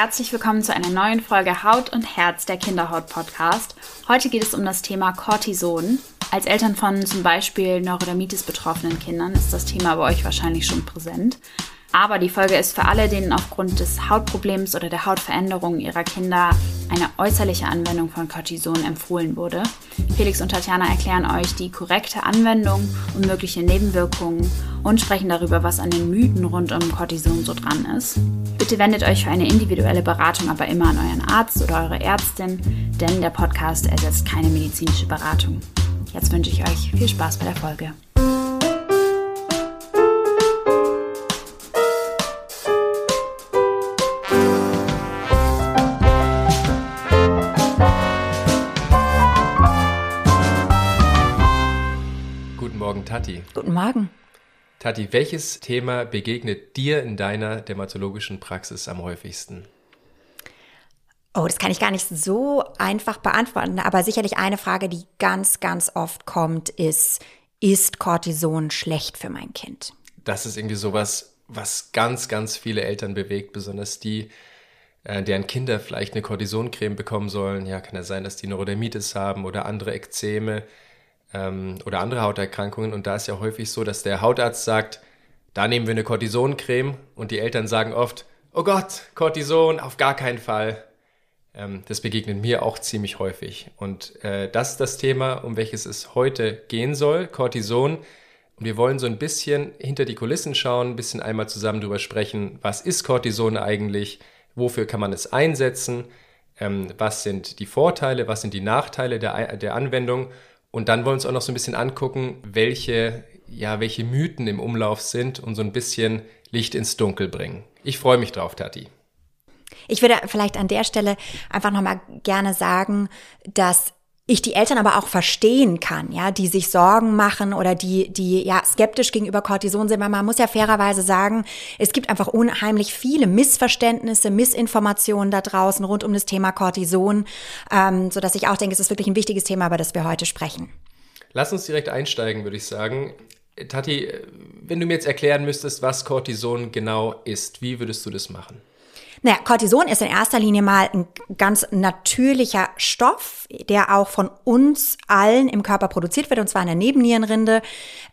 Herzlich willkommen zu einer neuen Folge Haut und Herz der Kinderhaut Podcast. Heute geht es um das Thema Cortison. Als Eltern von zum Beispiel Neurodermitis betroffenen Kindern ist das Thema bei euch wahrscheinlich schon präsent. Aber die Folge ist für alle, denen aufgrund des Hautproblems oder der Hautveränderung ihrer Kinder eine äußerliche Anwendung von Cortison empfohlen wurde. Felix und Tatjana erklären euch die korrekte Anwendung und mögliche Nebenwirkungen und sprechen darüber, was an den Mythen rund um Cortison so dran ist. Bitte wendet euch für eine individuelle Beratung aber immer an euren Arzt oder eure Ärztin, denn der Podcast ersetzt keine medizinische Beratung. Jetzt wünsche ich euch viel Spaß bei der Folge. Tati. Guten Morgen. Tati, welches Thema begegnet dir in deiner dermatologischen Praxis am häufigsten? Oh, das kann ich gar nicht so einfach beantworten, aber sicherlich eine Frage, die ganz, ganz oft kommt, ist, ist Cortison schlecht für mein Kind? Das ist irgendwie sowas, was ganz, ganz viele Eltern bewegt, besonders die, äh, deren Kinder vielleicht eine Cortisoncreme bekommen sollen. Ja, kann ja sein, dass die Neurodermitis haben oder andere Ekzeme ähm, oder andere Hauterkrankungen. Und da ist ja häufig so, dass der Hautarzt sagt, da nehmen wir eine Cortisoncreme und die Eltern sagen oft, oh Gott, Cortison, auf gar keinen Fall. Ähm, das begegnet mir auch ziemlich häufig. Und äh, das ist das Thema, um welches es heute gehen soll, Cortison. Und wir wollen so ein bisschen hinter die Kulissen schauen, ein bisschen einmal zusammen drüber sprechen, was ist Cortison eigentlich, wofür kann man es einsetzen, ähm, was sind die Vorteile, was sind die Nachteile der, der Anwendung und dann wollen wir uns auch noch so ein bisschen angucken, welche, ja, welche Mythen im Umlauf sind und so ein bisschen Licht ins Dunkel bringen. Ich freue mich drauf, Tati. Ich würde vielleicht an der Stelle einfach nochmal gerne sagen, dass ich die Eltern aber auch verstehen kann, ja, die sich Sorgen machen oder die, die ja skeptisch gegenüber Cortison sind, weil man muss ja fairerweise sagen, es gibt einfach unheimlich viele Missverständnisse, Missinformationen da draußen rund um das Thema Cortison, ähm, so dass ich auch denke, es ist wirklich ein wichtiges Thema, über das wir heute sprechen. Lass uns direkt einsteigen, würde ich sagen. Tati, wenn du mir jetzt erklären müsstest, was Cortison genau ist, wie würdest du das machen? Naja, Cortison ist in erster Linie mal ein ganz natürlicher Stoff, der auch von uns allen im Körper produziert wird, und zwar in der Nebennierenrinde,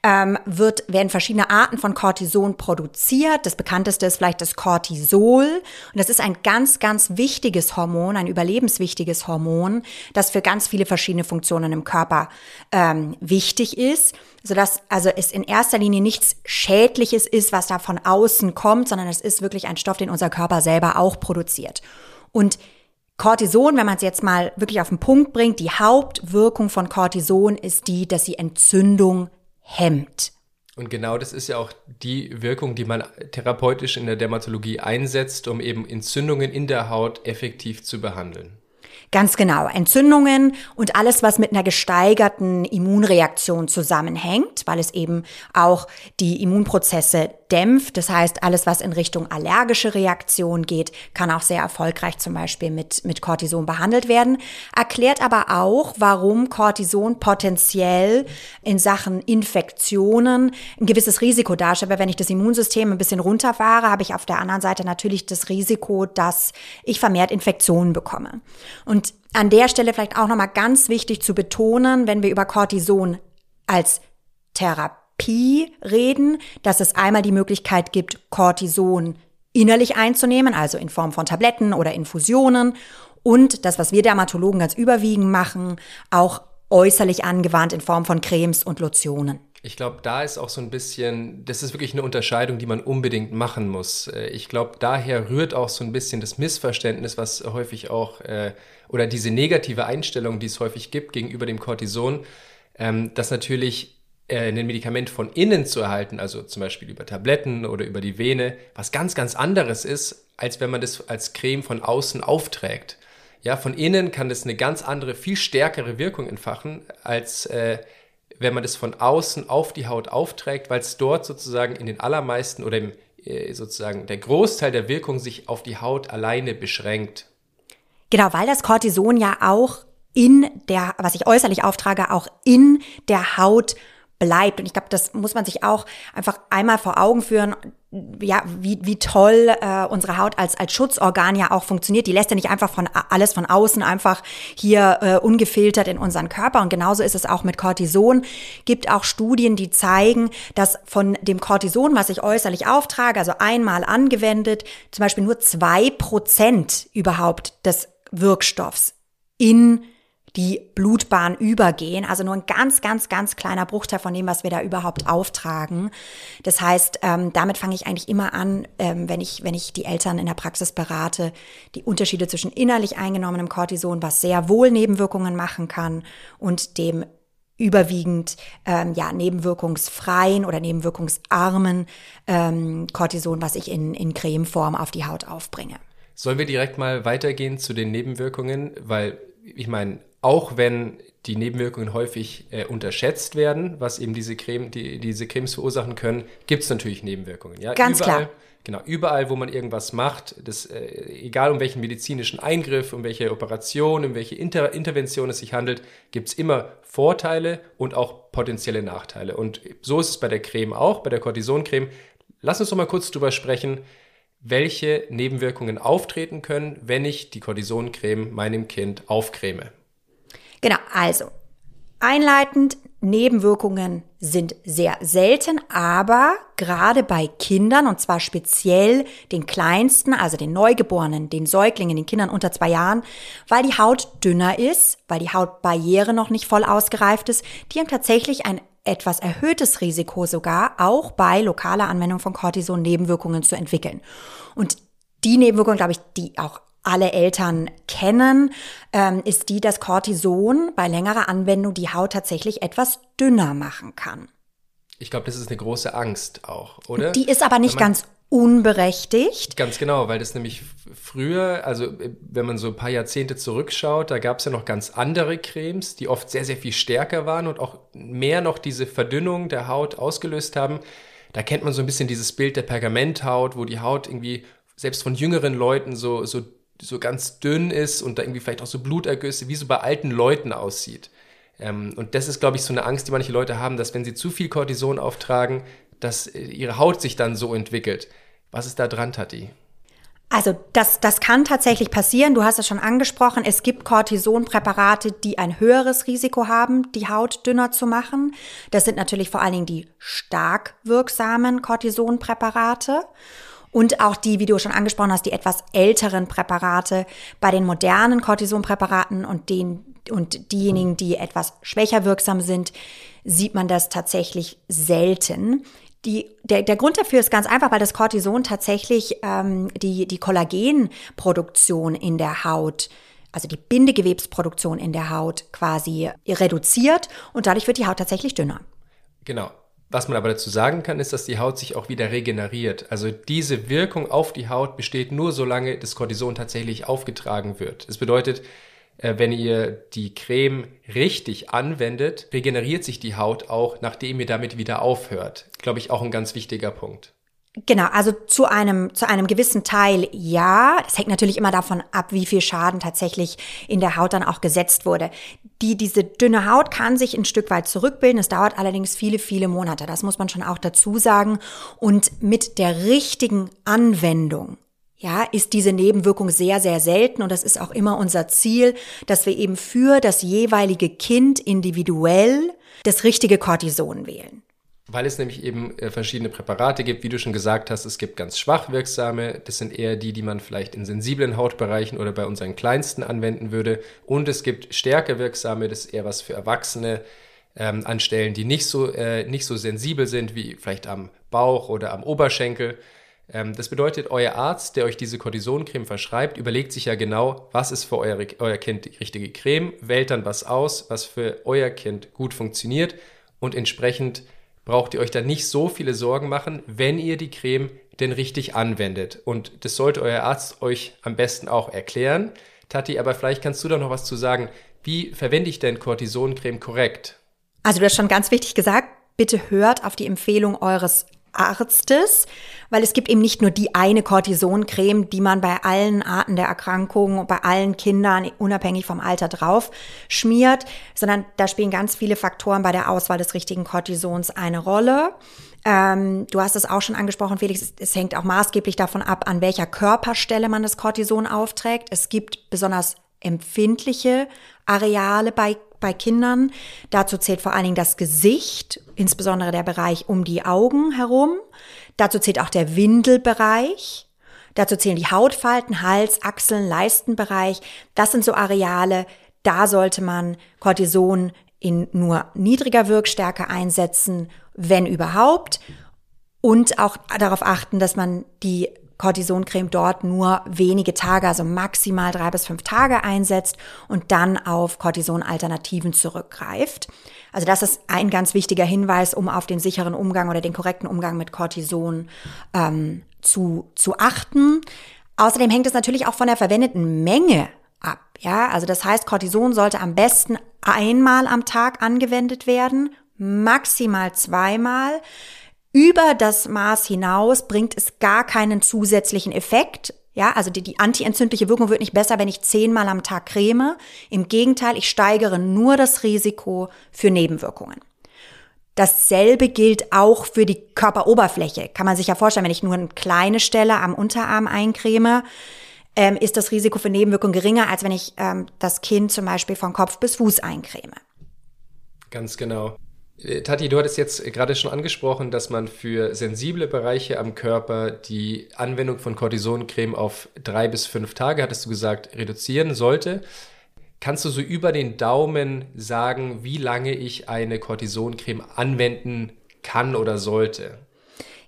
ähm, wird, werden verschiedene Arten von Cortison produziert. Das bekannteste ist vielleicht das Cortisol. Und das ist ein ganz, ganz wichtiges Hormon, ein überlebenswichtiges Hormon, das für ganz viele verschiedene Funktionen im Körper ähm, wichtig ist sodass also es in erster Linie nichts Schädliches ist, was da von außen kommt, sondern es ist wirklich ein Stoff, den unser Körper selber auch produziert. Und Cortison, wenn man es jetzt mal wirklich auf den Punkt bringt, die Hauptwirkung von Cortison ist die, dass sie Entzündung hemmt. Und genau das ist ja auch die Wirkung, die man therapeutisch in der Dermatologie einsetzt, um eben Entzündungen in der Haut effektiv zu behandeln. Ganz genau. Entzündungen und alles, was mit einer gesteigerten Immunreaktion zusammenhängt, weil es eben auch die Immunprozesse dämpft. Das heißt, alles, was in Richtung allergische Reaktion geht, kann auch sehr erfolgreich zum Beispiel mit, mit Cortison behandelt werden. Erklärt aber auch, warum Cortison potenziell in Sachen Infektionen ein gewisses Risiko darstellt. Weil wenn ich das Immunsystem ein bisschen runterfahre, habe ich auf der anderen Seite natürlich das Risiko, dass ich vermehrt Infektionen bekomme. Und an der Stelle vielleicht auch nochmal ganz wichtig zu betonen, wenn wir über Cortison als Therapie reden, dass es einmal die Möglichkeit gibt, Cortison innerlich einzunehmen, also in Form von Tabletten oder Infusionen und das, was wir Dermatologen ganz überwiegend machen, auch äußerlich angewandt in Form von Cremes und Lotionen. Ich glaube, da ist auch so ein bisschen, das ist wirklich eine Unterscheidung, die man unbedingt machen muss. Äh, ich glaube, daher rührt auch so ein bisschen das Missverständnis, was häufig auch, äh, oder diese negative Einstellung, die es häufig gibt gegenüber dem Cortison, ähm, dass natürlich äh, ein Medikament von innen zu erhalten, also zum Beispiel über Tabletten oder über die Vene, was ganz, ganz anderes ist, als wenn man das als Creme von außen aufträgt. Ja, von innen kann das eine ganz andere, viel stärkere Wirkung entfachen, als äh, wenn man das von außen auf die Haut aufträgt, weil es dort sozusagen in den allermeisten oder im, äh, sozusagen der Großteil der Wirkung sich auf die Haut alleine beschränkt. Genau, weil das Cortison ja auch in der, was ich äußerlich auftrage, auch in der Haut bleibt. Und ich glaube, das muss man sich auch einfach einmal vor Augen führen, ja, wie, wie toll äh, unsere Haut als, als Schutzorgan ja auch funktioniert. Die lässt ja nicht einfach von alles von außen einfach hier äh, ungefiltert in unseren Körper. Und genauso ist es auch mit Cortison. Gibt auch Studien, die zeigen, dass von dem Cortison, was ich äußerlich auftrage, also einmal angewendet, zum Beispiel nur zwei Prozent überhaupt des Wirkstoffs in die Blutbahn übergehen. Also nur ein ganz, ganz, ganz kleiner Bruchteil von dem, was wir da überhaupt auftragen. Das heißt, ähm, damit fange ich eigentlich immer an, ähm, wenn ich, wenn ich die Eltern in der Praxis berate, die Unterschiede zwischen innerlich eingenommenem Cortison, was sehr wohl Nebenwirkungen machen kann, und dem überwiegend ähm, ja nebenwirkungsfreien oder nebenwirkungsarmen ähm, Cortison, was ich in, in Cremeform auf die Haut aufbringe. Sollen wir direkt mal weitergehen zu den Nebenwirkungen? Weil ich meine, auch wenn die Nebenwirkungen häufig äh, unterschätzt werden, was eben diese, Creme, die, diese Cremes verursachen können, gibt es natürlich Nebenwirkungen. Ja? Ganz überall, klar. Genau, überall, wo man irgendwas macht, das, äh, egal um welchen medizinischen Eingriff, um welche Operation, um welche Inter Intervention es sich handelt, gibt es immer Vorteile und auch potenzielle Nachteile. Und so ist es bei der Creme auch, bei der Cortisoncreme. Lass uns doch mal kurz drüber sprechen, welche Nebenwirkungen auftreten können, wenn ich die Cortisoncreme meinem Kind aufcreme. Genau, also einleitend, Nebenwirkungen sind sehr selten, aber gerade bei Kindern, und zwar speziell den Kleinsten, also den Neugeborenen, den Säuglingen, den Kindern unter zwei Jahren, weil die Haut dünner ist, weil die Hautbarriere noch nicht voll ausgereift ist, die haben tatsächlich ein etwas erhöhtes Risiko sogar, auch bei lokaler Anwendung von Cortison Nebenwirkungen zu entwickeln. Und die Nebenwirkungen, glaube ich, die auch alle Eltern kennen, ähm, ist die, dass Cortison bei längerer Anwendung die Haut tatsächlich etwas dünner machen kann. Ich glaube, das ist eine große Angst auch, oder? Die ist aber nicht ganz unberechtigt. Ganz genau, weil das nämlich früher, also wenn man so ein paar Jahrzehnte zurückschaut, da gab es ja noch ganz andere Cremes, die oft sehr, sehr viel stärker waren und auch mehr noch diese Verdünnung der Haut ausgelöst haben. Da kennt man so ein bisschen dieses Bild der Pergamenthaut, wo die Haut irgendwie selbst von jüngeren Leuten so, so so ganz dünn ist und da irgendwie vielleicht auch so Blutergüsse, wie so bei alten Leuten aussieht. Ähm, und das ist, glaube ich, so eine Angst, die manche Leute haben, dass wenn sie zu viel Cortison auftragen, dass äh, ihre Haut sich dann so entwickelt. Was ist da dran, Tati? Also das, das kann tatsächlich passieren. Du hast es schon angesprochen. Es gibt Cortisonpräparate, die ein höheres Risiko haben, die Haut dünner zu machen. Das sind natürlich vor allen Dingen die stark wirksamen Cortisonpräparate und auch die, wie du schon angesprochen hast, die etwas älteren Präparate. Bei den modernen Cortisonpräparaten und den und diejenigen, die etwas schwächer wirksam sind, sieht man das tatsächlich selten. Die, der, der Grund dafür ist ganz einfach, weil das Cortison tatsächlich ähm, die, die Kollagenproduktion in der Haut also die Bindegewebsproduktion in der Haut quasi reduziert und dadurch wird die Haut tatsächlich dünner. Genau. Was man aber dazu sagen kann, ist, dass die Haut sich auch wieder regeneriert. Also diese Wirkung auf die Haut besteht nur, solange das Cortison tatsächlich aufgetragen wird. Das bedeutet, äh, wenn ihr die Creme richtig anwendet, regeneriert sich die Haut auch, nachdem ihr damit wieder aufhört. Glaube ich auch ein ganz wichtiger Punkt. Genau, also zu einem, zu einem gewissen Teil ja. Das hängt natürlich immer davon ab, wie viel Schaden tatsächlich in der Haut dann auch gesetzt wurde. Die, diese dünne Haut kann sich ein Stück weit zurückbilden. Es dauert allerdings viele, viele Monate. Das muss man schon auch dazu sagen. Und mit der richtigen Anwendung ja, ist diese Nebenwirkung sehr, sehr selten und das ist auch immer unser Ziel, dass wir eben für das jeweilige Kind individuell das richtige Cortison wählen. Weil es nämlich eben äh, verschiedene Präparate gibt, wie du schon gesagt hast, es gibt ganz schwach wirksame, das sind eher die, die man vielleicht in sensiblen Hautbereichen oder bei unseren Kleinsten anwenden würde. Und es gibt stärker wirksame, das ist eher was für Erwachsene ähm, an Stellen, die nicht so, äh, nicht so sensibel sind, wie vielleicht am Bauch oder am Oberschenkel. Ähm, das bedeutet, euer Arzt, der euch diese Cortisoncreme verschreibt, überlegt sich ja genau, was ist für euer, euer Kind die richtige Creme, wählt dann was aus, was für euer Kind gut funktioniert und entsprechend braucht ihr euch da nicht so viele Sorgen machen, wenn ihr die Creme denn richtig anwendet. Und das sollte euer Arzt euch am besten auch erklären. Tati, aber vielleicht kannst du da noch was zu sagen. Wie verwende ich denn Cortisoncreme korrekt? Also du hast schon ganz wichtig gesagt, bitte hört auf die Empfehlung eures Arztes, weil es gibt eben nicht nur die eine Cortisoncreme, die man bei allen Arten der Erkrankung, bei allen Kindern, unabhängig vom Alter drauf schmiert, sondern da spielen ganz viele Faktoren bei der Auswahl des richtigen Cortisons eine Rolle. Ähm, du hast es auch schon angesprochen, Felix, es, es hängt auch maßgeblich davon ab, an welcher Körperstelle man das Cortison aufträgt. Es gibt besonders empfindliche Areale bei, bei Kindern. Dazu zählt vor allen Dingen das Gesicht, insbesondere der Bereich um die Augen herum. Dazu zählt auch der Windelbereich. Dazu zählen die Hautfalten, Hals, Achseln, Leistenbereich. Das sind so Areale, da sollte man Cortison in nur niedriger Wirkstärke einsetzen, wenn überhaupt. Und auch darauf achten, dass man die Cortisoncreme dort nur wenige Tage, also maximal drei bis fünf Tage einsetzt und dann auf Cortison-Alternativen zurückgreift. Also das ist ein ganz wichtiger Hinweis, um auf den sicheren Umgang oder den korrekten Umgang mit Cortison ähm, zu, zu achten. Außerdem hängt es natürlich auch von der verwendeten Menge ab. Ja, also das heißt, Cortison sollte am besten einmal am Tag angewendet werden, maximal zweimal. Über das Maß hinaus bringt es gar keinen zusätzlichen Effekt. Ja, also die, die antientzündliche Wirkung wird nicht besser, wenn ich zehnmal am Tag creme. Im Gegenteil, ich steigere nur das Risiko für Nebenwirkungen. Dasselbe gilt auch für die Körperoberfläche. Kann man sich ja vorstellen, wenn ich nur eine kleine Stelle am Unterarm eincreme, ähm, ist das Risiko für Nebenwirkungen geringer, als wenn ich ähm, das Kind zum Beispiel von Kopf bis Fuß eincreme. Ganz genau. Äh, Tati, du hattest jetzt gerade schon angesprochen, dass man für sensible Bereiche am Körper die Anwendung von Cortisoncreme auf drei bis fünf Tage, hattest du gesagt, reduzieren sollte. Kannst du so über den Daumen sagen, wie lange ich eine Cortisoncreme anwenden kann oder sollte?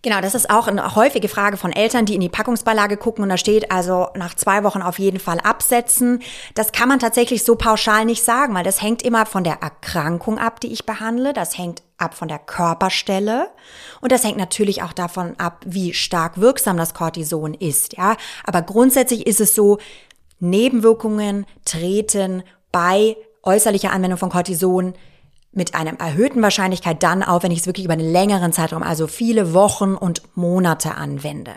Genau, das ist auch eine häufige Frage von Eltern, die in die Packungsbeilage gucken und da steht also nach zwei Wochen auf jeden Fall absetzen. Das kann man tatsächlich so pauschal nicht sagen, weil das hängt immer von der Erkrankung ab, die ich behandle. Das hängt ab von der Körperstelle und das hängt natürlich auch davon ab, wie stark wirksam das Cortison ist. Ja, aber grundsätzlich ist es so, Nebenwirkungen treten bei äußerlicher Anwendung von Cortison mit einer erhöhten Wahrscheinlichkeit dann auf, wenn ich es wirklich über einen längeren Zeitraum, also viele Wochen und Monate anwende.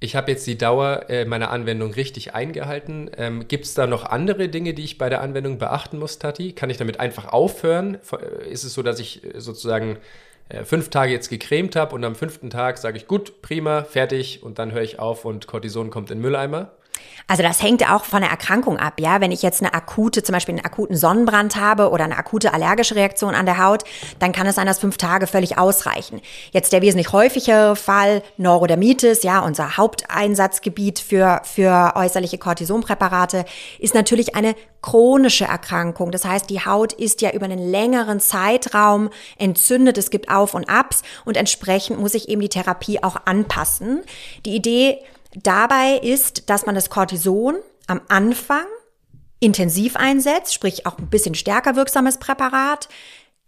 Ich habe jetzt die Dauer äh, meiner Anwendung richtig eingehalten. Ähm, Gibt es da noch andere Dinge, die ich bei der Anwendung beachten muss, Tati? Kann ich damit einfach aufhören? Äh, ist es so, dass ich äh, sozusagen fünf Tage jetzt gecremt habe und am fünften Tag sage ich, gut, prima, fertig und dann höre ich auf und Cortison kommt in den Mülleimer? Also das hängt auch von der Erkrankung ab, ja. Wenn ich jetzt eine akute, zum Beispiel einen akuten Sonnenbrand habe oder eine akute allergische Reaktion an der Haut, dann kann es sein, dass fünf Tage völlig ausreichen. Jetzt der wesentlich häufigere Fall, Neurodermitis, ja, unser Haupteinsatzgebiet für, für äußerliche Cortisonpräparate, ist natürlich eine chronische Erkrankung. Das heißt, die Haut ist ja über einen längeren Zeitraum entzündet, es gibt Auf und Abs und entsprechend muss ich eben die Therapie auch anpassen. Die Idee dabei ist, dass man das Cortison am Anfang intensiv einsetzt, sprich auch ein bisschen stärker wirksames Präparat,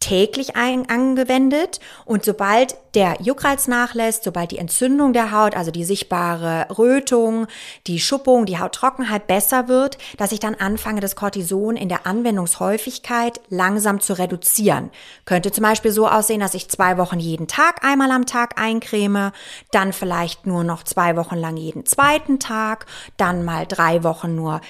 täglich ein, angewendet und sobald der Juckreiz nachlässt, sobald die Entzündung der Haut, also die sichtbare Rötung, die Schuppung, die Hauttrockenheit besser wird, dass ich dann anfange, das Cortison in der Anwendungshäufigkeit langsam zu reduzieren. Könnte zum Beispiel so aussehen, dass ich zwei Wochen jeden Tag einmal am Tag eincreme, dann vielleicht nur noch zwei Wochen lang jeden zweiten Tag, dann mal drei Wochen nur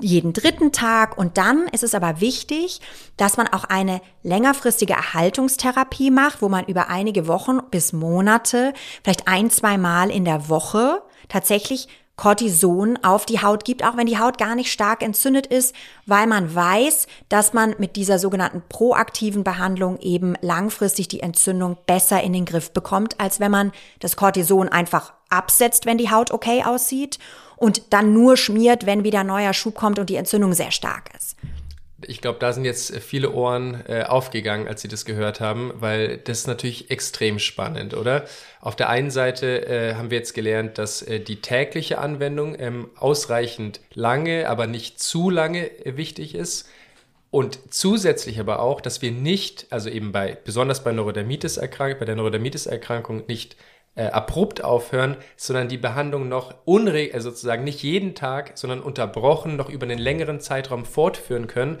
jeden dritten Tag. Und dann ist es aber wichtig, dass man auch eine längerfristige Erhaltungstherapie macht, wo man über einige Wochen bis Monate, vielleicht ein, zwei Mal in der Woche tatsächlich Cortison auf die Haut gibt, auch wenn die Haut gar nicht stark entzündet ist, weil man weiß, dass man mit dieser sogenannten proaktiven Behandlung eben langfristig die Entzündung besser in den Griff bekommt, als wenn man das Cortison einfach absetzt, wenn die Haut okay aussieht und dann nur schmiert, wenn wieder neuer Schub kommt und die Entzündung sehr stark ist. Ich glaube, da sind jetzt viele Ohren äh, aufgegangen, als sie das gehört haben, weil das ist natürlich extrem spannend, oder? Auf der einen Seite äh, haben wir jetzt gelernt, dass äh, die tägliche Anwendung ähm, ausreichend lange, aber nicht zu lange äh, wichtig ist. Und zusätzlich aber auch, dass wir nicht, also eben bei, besonders bei Neurodermitis-Erkrankung, bei der Neurodermitis-Erkrankung nicht äh, abrupt aufhören, sondern die Behandlung noch unre also sozusagen nicht jeden Tag, sondern unterbrochen noch über einen längeren Zeitraum fortführen können,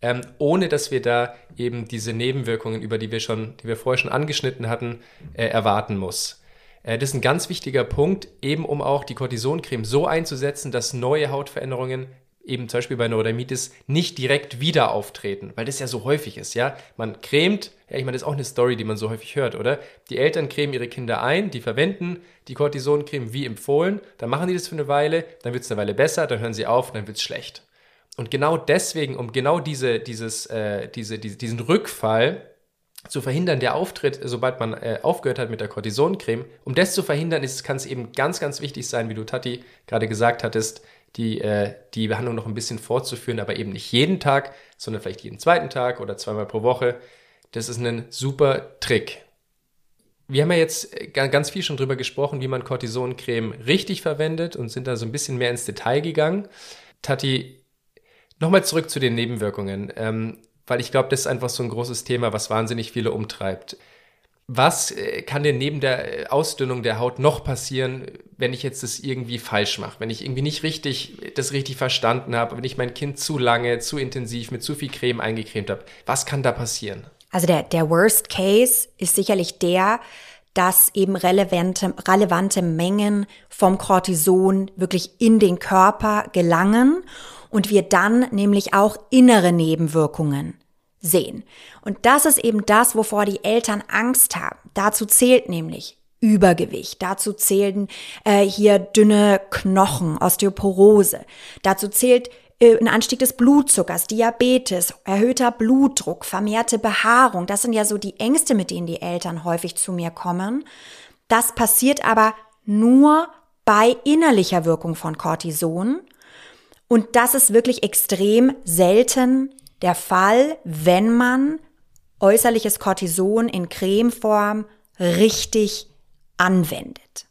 ähm, ohne dass wir da eben diese Nebenwirkungen, über die wir schon, die wir vorher schon angeschnitten hatten, äh, erwarten muss. Äh, das ist ein ganz wichtiger Punkt, eben um auch die Cortisoncreme so einzusetzen, dass neue Hautveränderungen eben zum Beispiel bei Neurodermitis nicht direkt wieder auftreten, weil das ja so häufig ist, ja. Man cremt, ja, ich meine, das ist auch eine Story, die man so häufig hört, oder? Die Eltern cremen ihre Kinder ein, die verwenden die Cortisoncreme wie empfohlen, dann machen die das für eine Weile, dann wird es eine Weile besser, dann hören sie auf, dann wird es schlecht. Und genau deswegen, um genau diese, dieses, äh, diese, diese, diesen Rückfall zu verhindern, der auftritt, sobald man äh, aufgehört hat mit der Cortisoncreme, um das zu verhindern, kann es eben ganz, ganz wichtig sein, wie du Tati gerade gesagt hattest, die, äh, die Behandlung noch ein bisschen fortzuführen, aber eben nicht jeden Tag, sondern vielleicht jeden zweiten Tag oder zweimal pro Woche. Das ist ein super Trick. Wir haben ja jetzt äh, ganz viel schon drüber gesprochen, wie man Cortisoncreme richtig verwendet und sind da so ein bisschen mehr ins Detail gegangen. Tati, nochmal zurück zu den Nebenwirkungen, ähm, weil ich glaube, das ist einfach so ein großes Thema, was wahnsinnig viele umtreibt. Was äh, kann denn neben der äh, Ausdünnung der Haut noch passieren, wenn ich jetzt das irgendwie falsch mache, wenn ich irgendwie nicht richtig das richtig verstanden habe, wenn ich mein Kind zu lange, zu intensiv mit zu viel Creme eingecremt habe? Was kann da passieren? Also der, der Worst Case ist sicherlich der, dass eben relevante, relevante Mengen vom Cortison wirklich in den Körper gelangen und wir dann nämlich auch innere Nebenwirkungen sehen. Und das ist eben das, wovor die Eltern Angst haben. Dazu zählt nämlich Übergewicht. Dazu zählen äh, hier dünne Knochen, Osteoporose. Dazu zählt äh, ein Anstieg des Blutzuckers, Diabetes, erhöhter Blutdruck, vermehrte Behaarung. Das sind ja so die Ängste, mit denen die Eltern häufig zu mir kommen. Das passiert aber nur bei innerlicher Wirkung von Cortison. Und das ist wirklich extrem selten der Fall, wenn man äußerliches Cortison in Cremeform richtig anwendet.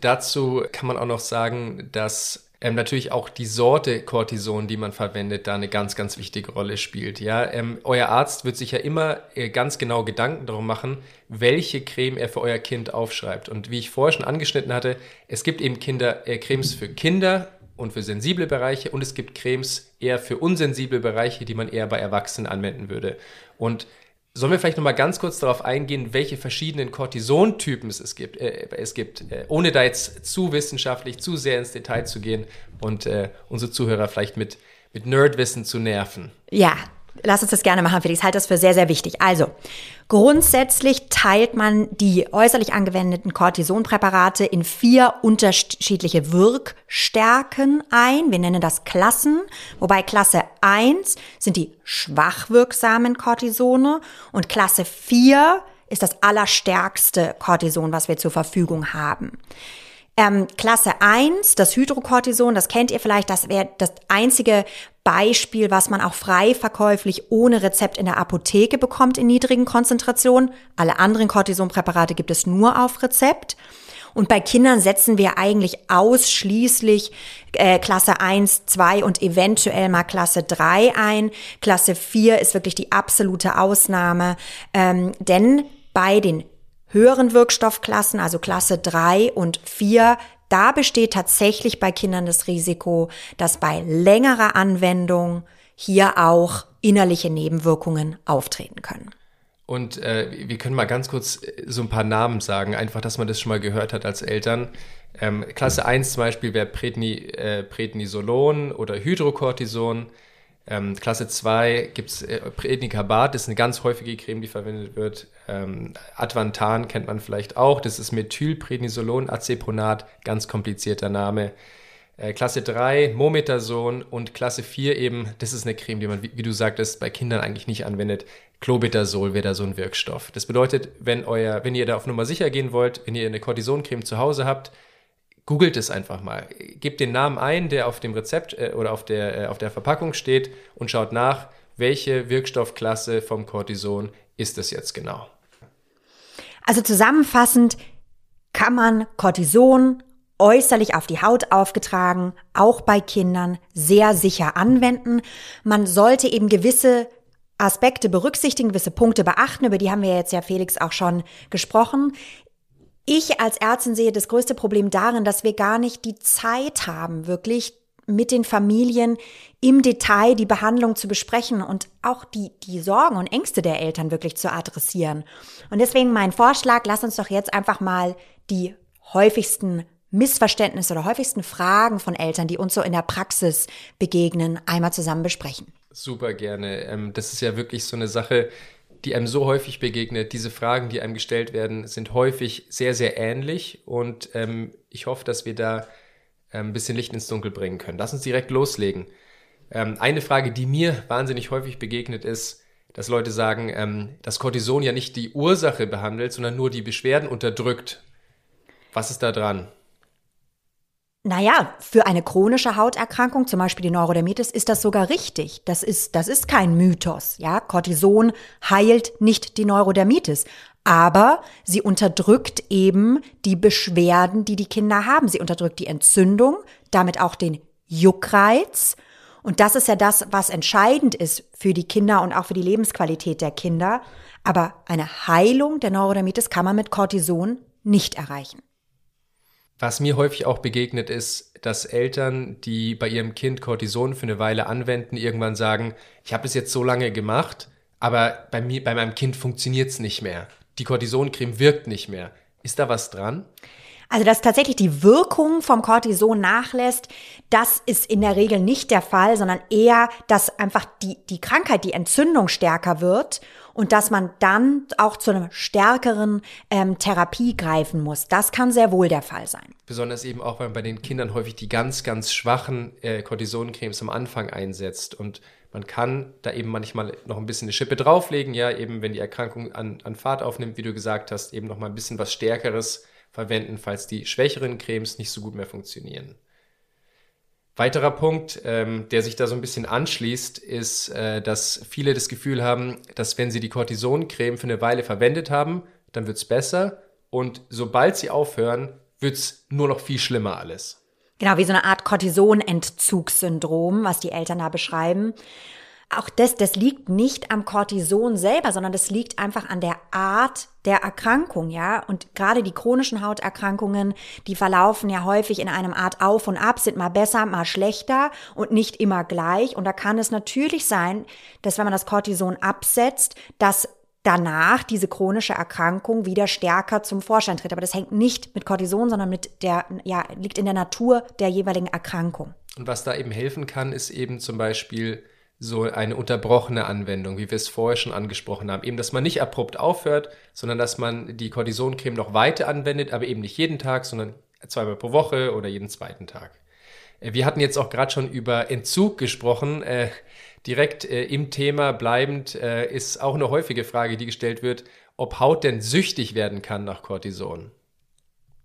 Dazu kann man auch noch sagen, dass ähm, natürlich auch die Sorte Cortison, die man verwendet, da eine ganz, ganz wichtige Rolle spielt. Ja, ähm, euer Arzt wird sich ja immer äh, ganz genau Gedanken darum machen, welche Creme er für euer Kind aufschreibt. Und wie ich vorher schon angeschnitten hatte, es gibt eben Kinder, äh, Cremes für Kinder und für sensible Bereiche und es gibt Cremes eher für unsensible Bereiche, die man eher bei Erwachsenen anwenden würde. Und Sollen wir vielleicht noch mal ganz kurz darauf eingehen, welche verschiedenen Cortisontypen es gibt, äh, es gibt äh, ohne da jetzt zu wissenschaftlich, zu sehr ins Detail zu gehen und äh, unsere Zuhörer vielleicht mit, mit Nerdwissen zu nerven? Ja, Lass uns das gerne machen, Felix. Ich halte das für sehr, sehr wichtig. Also, grundsätzlich teilt man die äußerlich angewendeten Cortisonpräparate in vier unterschiedliche Wirkstärken ein. Wir nennen das Klassen, wobei Klasse 1 sind die schwach wirksamen Cortisone und Klasse 4 ist das allerstärkste Cortison, was wir zur Verfügung haben. Ähm, Klasse 1, das Hydrocortison, das kennt ihr vielleicht, das wäre das einzige Beispiel, was man auch frei verkäuflich ohne Rezept in der Apotheke bekommt in niedrigen Konzentrationen. Alle anderen Cortisonpräparate gibt es nur auf Rezept. Und bei Kindern setzen wir eigentlich ausschließlich äh, Klasse 1, 2 und eventuell mal Klasse 3 ein. Klasse 4 ist wirklich die absolute Ausnahme, ähm, denn bei den höheren Wirkstoffklassen, also Klasse 3 und 4, da besteht tatsächlich bei Kindern das Risiko, dass bei längerer Anwendung hier auch innerliche Nebenwirkungen auftreten können. Und äh, wir können mal ganz kurz äh, so ein paar Namen sagen, einfach, dass man das schon mal gehört hat als Eltern. Ähm, Klasse 1 zum Beispiel wäre Predni, äh, Prednisolon oder Hydrocortison. Ähm, Klasse 2 gibt es äh, Prednicabat, das ist eine ganz häufige Creme, die verwendet wird. Ähm, Advantan kennt man vielleicht auch, das ist Methylprednisolon, Aceponat, ganz komplizierter Name. Äh, Klasse 3 Mometasone und Klasse 4 eben, das ist eine Creme, die man, wie, wie du sagtest, bei Kindern eigentlich nicht anwendet. Clobetasol wäre da so ein Wirkstoff. Das bedeutet, wenn, euer, wenn ihr da auf Nummer sicher gehen wollt, wenn ihr eine Cortisoncreme zu Hause habt, googelt es einfach mal. Gebt den Namen ein, der auf dem Rezept äh, oder auf der, äh, auf der Verpackung steht und schaut nach, welche Wirkstoffklasse vom Cortison ist es jetzt genau. Also zusammenfassend kann man Cortison äußerlich auf die Haut aufgetragen, auch bei Kindern sehr sicher anwenden. Man sollte eben gewisse Aspekte berücksichtigen, gewisse Punkte beachten, über die haben wir jetzt ja Felix auch schon gesprochen. Ich als Ärztin sehe das größte Problem darin, dass wir gar nicht die Zeit haben, wirklich mit den Familien im Detail die Behandlung zu besprechen und auch die, die Sorgen und Ängste der Eltern wirklich zu adressieren. Und deswegen mein Vorschlag, lass uns doch jetzt einfach mal die häufigsten Missverständnisse oder häufigsten Fragen von Eltern, die uns so in der Praxis begegnen, einmal zusammen besprechen. Super gerne. Ähm, das ist ja wirklich so eine Sache, die einem so häufig begegnet. Diese Fragen, die einem gestellt werden, sind häufig sehr, sehr ähnlich und ähm, ich hoffe, dass wir da ähm, ein bisschen Licht ins Dunkel bringen können. Lass uns direkt loslegen. eine Frage, die mir wahnsinnig häufig begegnet ist, dass Leute sagen, dass Cortison ja nicht die Ursache behandelt, sondern nur die Beschwerden unterdrückt. Was ist da dran? Naja, für eine chronische Hauterkrankung, zum Beispiel die Neurodermitis, ist das sogar richtig. Das ist, das ist kein Mythos. Ja, Cortison heilt nicht die Neurodermitis. Aber sie unterdrückt eben die Beschwerden, die die Kinder haben. Sie unterdrückt die Entzündung, damit auch den Juckreiz. Und das ist ja das, was entscheidend ist für die Kinder und auch für die Lebensqualität der Kinder. Aber eine Heilung der Neurodermitis kann man mit Cortison nicht erreichen. Was mir häufig auch begegnet ist, dass Eltern, die bei ihrem Kind Cortison für eine Weile anwenden, irgendwann sagen, ich habe es jetzt so lange gemacht, aber bei mir, bei meinem Kind funktioniert es nicht mehr. Die Cortisoncreme wirkt nicht mehr. Ist da was dran? Also, dass tatsächlich die Wirkung vom Cortison nachlässt, das ist in der Regel nicht der Fall, sondern eher, dass einfach die, die Krankheit, die Entzündung stärker wird und dass man dann auch zu einer stärkeren ähm, Therapie greifen muss. Das kann sehr wohl der Fall sein. Besonders eben auch, weil man bei den Kindern häufig die ganz, ganz schwachen äh, Cortisoncremes am Anfang einsetzt und man kann da eben manchmal noch ein bisschen eine Schippe drauflegen, ja, eben wenn die Erkrankung an, an Fahrt aufnimmt, wie du gesagt hast, eben noch mal ein bisschen was Stärkeres verwenden, falls die schwächeren Cremes nicht so gut mehr funktionieren. Weiterer Punkt, ähm, der sich da so ein bisschen anschließt, ist, äh, dass viele das Gefühl haben, dass wenn sie die Cortisoncreme für eine Weile verwendet haben, dann wird es besser und sobald sie aufhören, wird es nur noch viel schlimmer alles. Genau, wie so eine Art Cortisonentzugssyndrom, was die Eltern da beschreiben auch das, das liegt nicht am Cortison selber, sondern das liegt einfach an der Art der Erkrankung, ja. Und gerade die chronischen Hauterkrankungen, die verlaufen ja häufig in einem Art Auf und Ab, sind mal besser, mal schlechter und nicht immer gleich. Und da kann es natürlich sein, dass wenn man das Cortison absetzt, dass danach diese chronische Erkrankung wieder stärker zum Vorschein tritt. Aber das hängt nicht mit Cortison, sondern mit der, ja, liegt in der Natur der jeweiligen Erkrankung. Und was da eben helfen kann, ist eben zum Beispiel so eine unterbrochene Anwendung, wie wir es vorher schon angesprochen haben. Eben, dass man nicht abrupt aufhört, sondern dass man die Cortisoncreme noch weiter anwendet, aber eben nicht jeden Tag, sondern zweimal pro Woche oder jeden zweiten Tag. Äh, wir hatten jetzt auch gerade schon über Entzug gesprochen. Äh, direkt äh, im Thema bleibend äh, ist auch eine häufige Frage, die gestellt wird, ob Haut denn süchtig werden kann nach Cortison.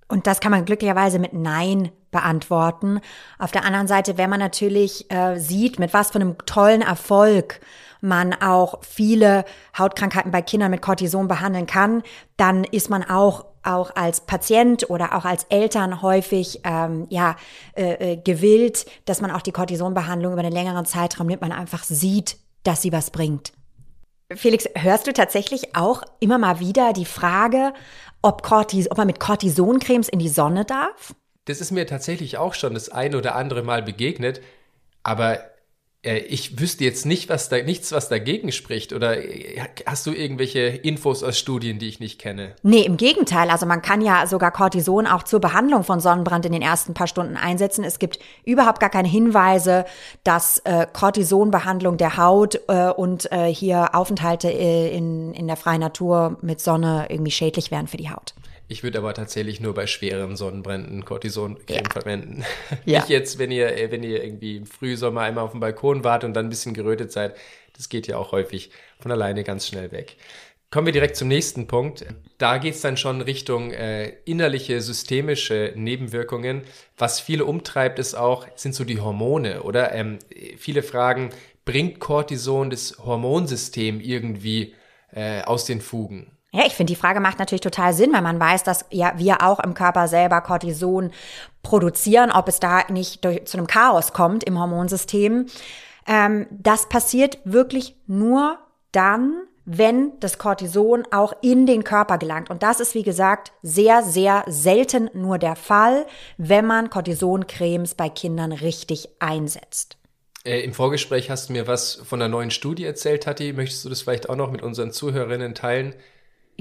Und das kann man glücklicherweise mit Nein beantworten. Auf der anderen Seite, wenn man natürlich äh, sieht, mit was für einem tollen Erfolg man auch viele Hautkrankheiten bei Kindern mit Cortison behandeln kann, dann ist man auch auch als Patient oder auch als Eltern häufig ähm, ja äh, äh, gewillt, dass man auch die Cortisonbehandlung über einen längeren Zeitraum nimmt, man einfach sieht, dass sie was bringt. Felix, hörst du tatsächlich auch immer mal wieder die Frage, ob, Cortis ob man mit Cortisoncremes in die Sonne darf? Das ist mir tatsächlich auch schon das ein oder andere Mal begegnet, aber ich wüsste jetzt nicht, was da, nichts, was dagegen spricht. Oder äh, hast du irgendwelche Infos aus Studien, die ich nicht kenne? Nee, im Gegenteil. Also man kann ja sogar Cortison auch zur Behandlung von Sonnenbrand in den ersten paar Stunden einsetzen. Es gibt überhaupt gar keine Hinweise, dass äh, Cortisonbehandlung der Haut äh, und äh, hier Aufenthalte äh, in, in der freien Natur mit Sonne irgendwie schädlich wären für die Haut. Ich würde aber tatsächlich nur bei schweren Sonnenbränden Cortisoncreme ja. verwenden. Ja. Nicht jetzt, wenn ihr, wenn ihr irgendwie im Frühsommer einmal auf dem Balkon wart und dann ein bisschen gerötet seid. Das geht ja auch häufig von alleine ganz schnell weg. Kommen wir direkt zum nächsten Punkt. Da geht es dann schon Richtung äh, innerliche systemische Nebenwirkungen. Was viele umtreibt, ist auch, sind so die Hormone, oder? Ähm, viele fragen, bringt Cortison das Hormonsystem irgendwie äh, aus den Fugen? Ja, ich finde, die Frage macht natürlich total Sinn, weil man weiß, dass ja wir auch im Körper selber Cortison produzieren, ob es da nicht durch, zu einem Chaos kommt im Hormonsystem. Ähm, das passiert wirklich nur dann, wenn das Cortison auch in den Körper gelangt. Und das ist, wie gesagt, sehr, sehr selten nur der Fall, wenn man Cortisoncremes bei Kindern richtig einsetzt. Äh, Im Vorgespräch hast du mir was von einer neuen Studie erzählt, Tati. Möchtest du das vielleicht auch noch mit unseren Zuhörerinnen teilen?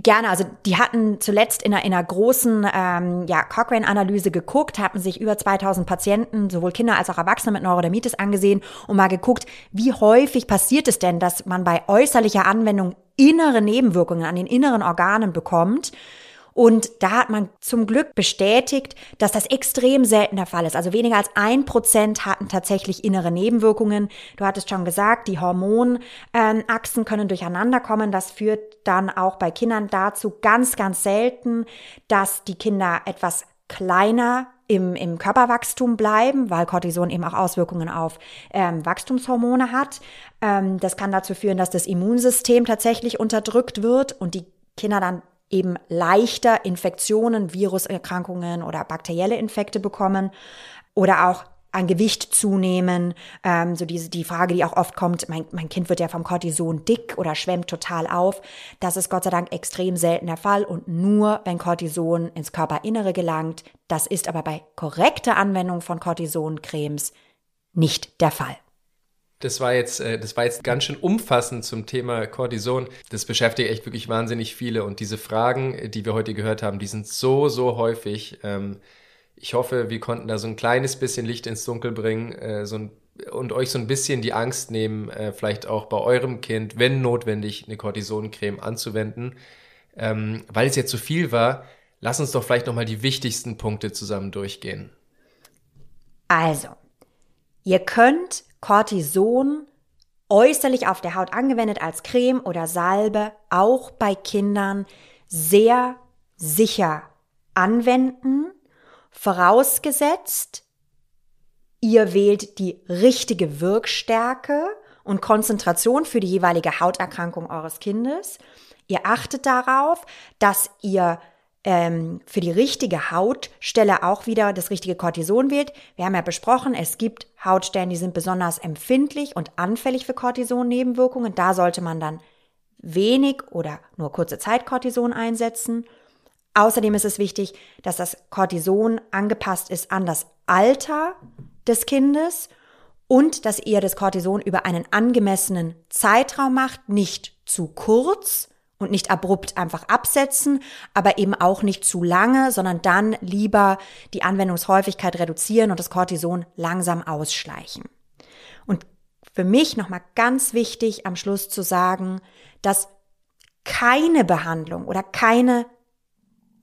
Gerne, also die hatten zuletzt in einer, in einer großen ähm, ja, Cochrane-Analyse geguckt, hatten sich über 2000 Patienten, sowohl Kinder als auch Erwachsene mit Neurodermitis angesehen und mal geguckt, wie häufig passiert es denn, dass man bei äußerlicher Anwendung innere Nebenwirkungen an den inneren Organen bekommt. Und da hat man zum Glück bestätigt, dass das extrem selten der Fall ist. Also weniger als ein Prozent hatten tatsächlich innere Nebenwirkungen. Du hattest schon gesagt, die Hormonachsen können durcheinander kommen. Das führt dann auch bei Kindern dazu ganz, ganz selten, dass die Kinder etwas kleiner im, im Körperwachstum bleiben, weil Cortison eben auch Auswirkungen auf ähm, Wachstumshormone hat. Ähm, das kann dazu führen, dass das Immunsystem tatsächlich unterdrückt wird und die Kinder dann eben leichter Infektionen, Viruserkrankungen oder bakterielle Infekte bekommen oder auch an Gewicht zunehmen. Ähm, so diese, die Frage, die auch oft kommt, mein, mein Kind wird ja vom Cortison dick oder schwemmt total auf. Das ist Gott sei Dank extrem selten der Fall und nur, wenn Cortison ins Körperinnere gelangt. Das ist aber bei korrekter Anwendung von Cortisoncremes nicht der Fall. Das war jetzt, äh, das war jetzt ganz schön umfassend zum Thema Cortison. Das beschäftigt echt wirklich wahnsinnig viele. Und diese Fragen, die wir heute gehört haben, die sind so, so häufig. Ähm, ich hoffe, wir konnten da so ein kleines bisschen Licht ins Dunkel bringen äh, so ein, und euch so ein bisschen die Angst nehmen, äh, vielleicht auch bei eurem Kind, wenn notwendig, eine Cortisoncreme anzuwenden. Ähm, weil es jetzt zu viel war, lass uns doch vielleicht nochmal die wichtigsten Punkte zusammen durchgehen. Also, ihr könnt Cortison äußerlich auf der Haut angewendet als Creme oder Salbe auch bei Kindern sehr sicher anwenden, vorausgesetzt, ihr wählt die richtige Wirkstärke und Konzentration für die jeweilige Hauterkrankung eures Kindes. Ihr achtet darauf, dass ihr ähm, für die richtige Hautstelle auch wieder das richtige Cortison wählt. Wir haben ja besprochen, es gibt Hautstellen, die sind besonders empfindlich und anfällig für Cortison-Nebenwirkungen. Da sollte man dann wenig oder nur kurze Zeit Cortison einsetzen. Außerdem ist es wichtig, dass das Cortison angepasst ist an das Alter des Kindes und dass ihr das Cortison über einen angemessenen Zeitraum macht, nicht zu kurz, und nicht abrupt einfach absetzen, aber eben auch nicht zu lange, sondern dann lieber die Anwendungshäufigkeit reduzieren und das Cortison langsam ausschleichen. Und für mich nochmal ganz wichtig am Schluss zu sagen, dass keine Behandlung oder keine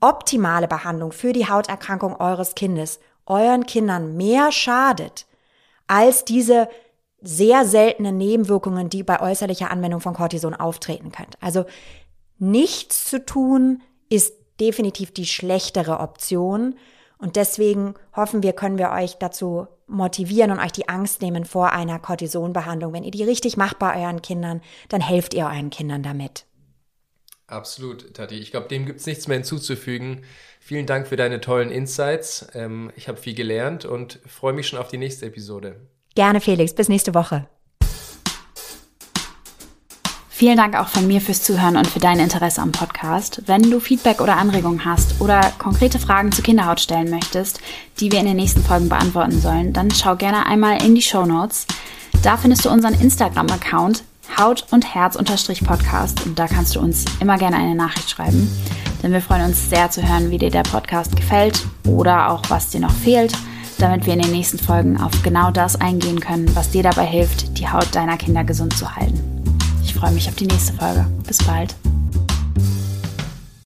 optimale Behandlung für die Hauterkrankung eures Kindes euren Kindern mehr schadet als diese sehr seltenen Nebenwirkungen, die bei äußerlicher Anwendung von Cortison auftreten können. Also nichts zu tun ist definitiv die schlechtere Option. Und deswegen hoffen wir, können wir euch dazu motivieren und euch die Angst nehmen vor einer Cortisonbehandlung. Wenn ihr die richtig macht bei euren Kindern, dann helft ihr euren Kindern damit. Absolut, Tati. Ich glaube, dem gibt es nichts mehr hinzuzufügen. Vielen Dank für deine tollen Insights. Ähm, ich habe viel gelernt und freue mich schon auf die nächste Episode. Gerne, Felix. Bis nächste Woche. Vielen Dank auch von mir fürs Zuhören und für dein Interesse am Podcast. Wenn du Feedback oder Anregungen hast oder konkrete Fragen zur Kinderhaut stellen möchtest, die wir in den nächsten Folgen beantworten sollen, dann schau gerne einmal in die Show Notes. Da findest du unseren Instagram-Account Haut und Herz Podcast und da kannst du uns immer gerne eine Nachricht schreiben, denn wir freuen uns sehr zu hören, wie dir der Podcast gefällt oder auch was dir noch fehlt, damit wir in den nächsten Folgen auf genau das eingehen können, was dir dabei hilft, die Haut deiner Kinder gesund zu halten. Ich freue mich auf die nächste Folge. Bis bald.